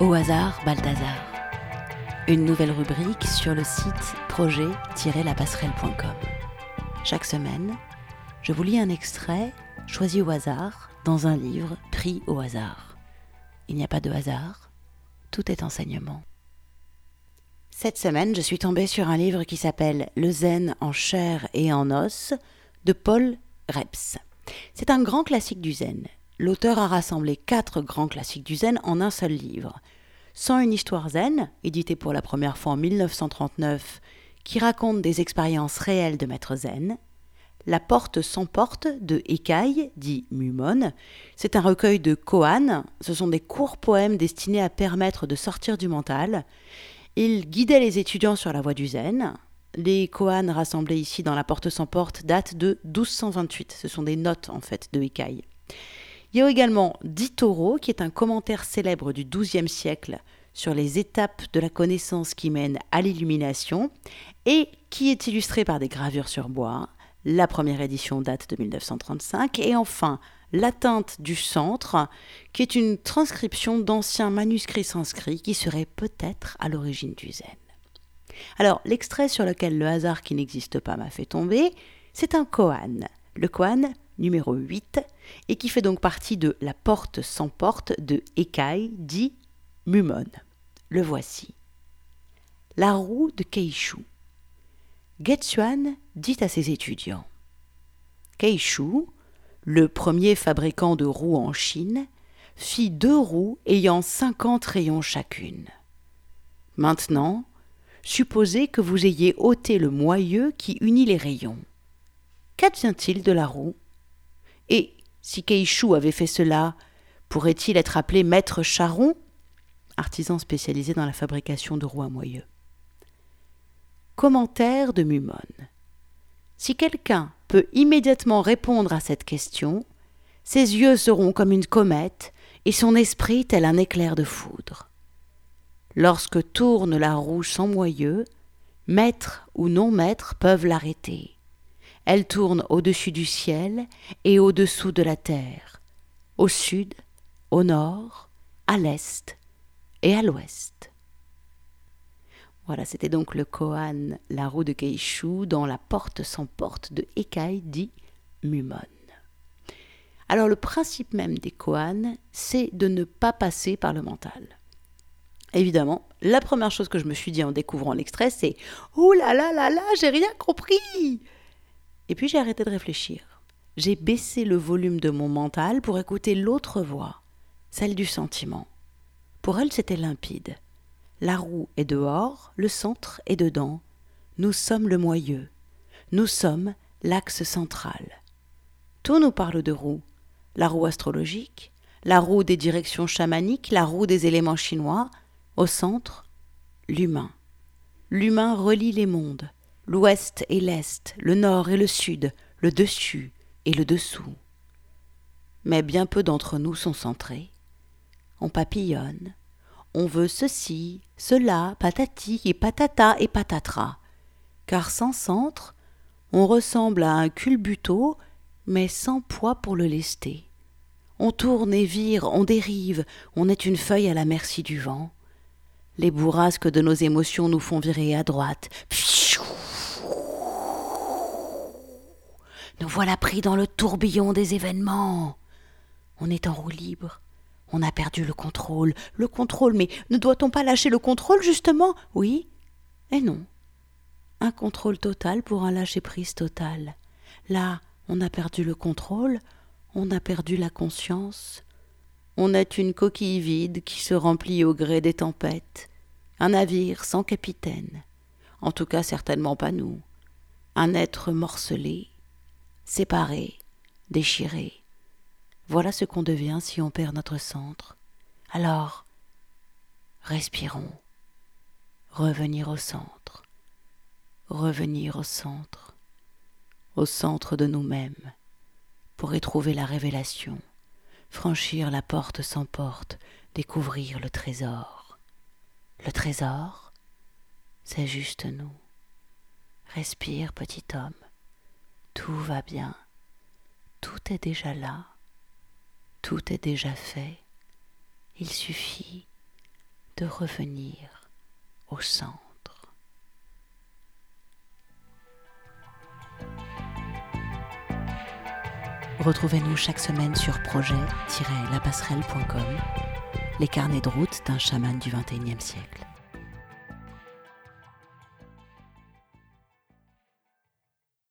Au hasard, Balthazar. Une nouvelle rubrique sur le site projet-lapasserelle.com. Chaque semaine, je vous lis un extrait choisi au hasard dans un livre pris au hasard. Il n'y a pas de hasard, tout est enseignement. Cette semaine, je suis tombée sur un livre qui s'appelle Le zen en chair et en os de Paul Reps. C'est un grand classique du zen l'auteur a rassemblé quatre grands classiques du zen en un seul livre. Sans une histoire zen, édité pour la première fois en 1939, qui raconte des expériences réelles de maître zen. La porte sans porte de Ekai, dit Mumon. C'est un recueil de koan. Ce sont des courts poèmes destinés à permettre de sortir du mental. Il guidait les étudiants sur la voie du zen. Les koans rassemblés ici dans la porte sans porte datent de 1228. Ce sont des notes en fait de Ekai. Il y a également Ditoro, qui est un commentaire célèbre du XIIe siècle sur les étapes de la connaissance qui mènent à l'illumination et qui est illustré par des gravures sur bois. La première édition date de 1935 et enfin L'atteinte du centre, qui est une transcription d'anciens manuscrits sanscrits qui seraient peut-être à l'origine du zen. Alors, l'extrait sur lequel le hasard qui n'existe pas m'a fait tomber, c'est un koan. Le koan numéro 8, et qui fait donc partie de La porte sans porte de Ekai, dit Mumon. Le voici. La roue de Keishu. Getsuan dit à ses étudiants Keishu, le premier fabricant de roues en Chine, fit deux roues ayant cinquante rayons chacune. Maintenant, supposez que vous ayez ôté le moyeu qui unit les rayons. Qu'advient-il de la roue? Et si Keishu avait fait cela, pourrait-il être appelé maître charron, artisan spécialisé dans la fabrication de roues à moyeu Commentaire de Mumon. Si quelqu'un peut immédiatement répondre à cette question, ses yeux seront comme une comète et son esprit tel un éclair de foudre. Lorsque tourne la roue sans moyeu, maître ou non maître peuvent l'arrêter. Elle tourne au-dessus du ciel et au-dessous de la terre, au sud, au nord, à l'est et à l'ouest. Voilà, c'était donc le Kohan, la roue de Keishu, dans la porte sans porte de Ekai, dit Mumon. Alors le principe même des Kohan, c'est de ne pas passer par le mental. Évidemment, la première chose que je me suis dit en découvrant l'extrait, c'est Ouh là là là là, j'ai rien compris et puis j'ai arrêté de réfléchir. J'ai baissé le volume de mon mental pour écouter l'autre voix, celle du sentiment. Pour elle, c'était limpide. La roue est dehors, le centre est dedans. Nous sommes le moyeu. Nous sommes l'axe central. Tout nous parle de roue. La roue astrologique, la roue des directions chamaniques, la roue des éléments chinois. Au centre, l'humain. L'humain relie les mondes l'ouest et l'est, le nord et le sud, le dessus et le dessous. Mais bien peu d'entre nous sont centrés. On papillonne, on veut ceci, cela, patati et patata et patatras. Car sans centre, on ressemble à un culbuto, mais sans poids pour le lester. On tourne et vire, on dérive, on est une feuille à la merci du vent. Les bourrasques de nos émotions nous font virer à droite. Voilà pris dans le tourbillon des événements. On est en roue libre. On a perdu le contrôle. Le contrôle, mais ne doit-on pas lâcher le contrôle, justement? Oui et non. Un contrôle total pour un lâcher-prise total. Là, on a perdu le contrôle, on a perdu la conscience. On est une coquille vide qui se remplit au gré des tempêtes. Un navire sans capitaine. En tout cas, certainement pas nous. Un être morcelé, séparé, déchiré. Voilà ce qu'on devient si on perd notre centre. Alors, respirons, revenir au centre, revenir au centre, au centre de nous-mêmes, pour y trouver la révélation, franchir la porte sans porte, découvrir le trésor. Le trésor, c'est juste nous. Respire, petit homme. Tout va bien. Tout est déjà là. Tout est déjà fait. Il suffit de revenir au centre. Retrouvez-nous chaque semaine sur projet-lapasserelle.com, les carnets de route d'un chaman du XXIe siècle.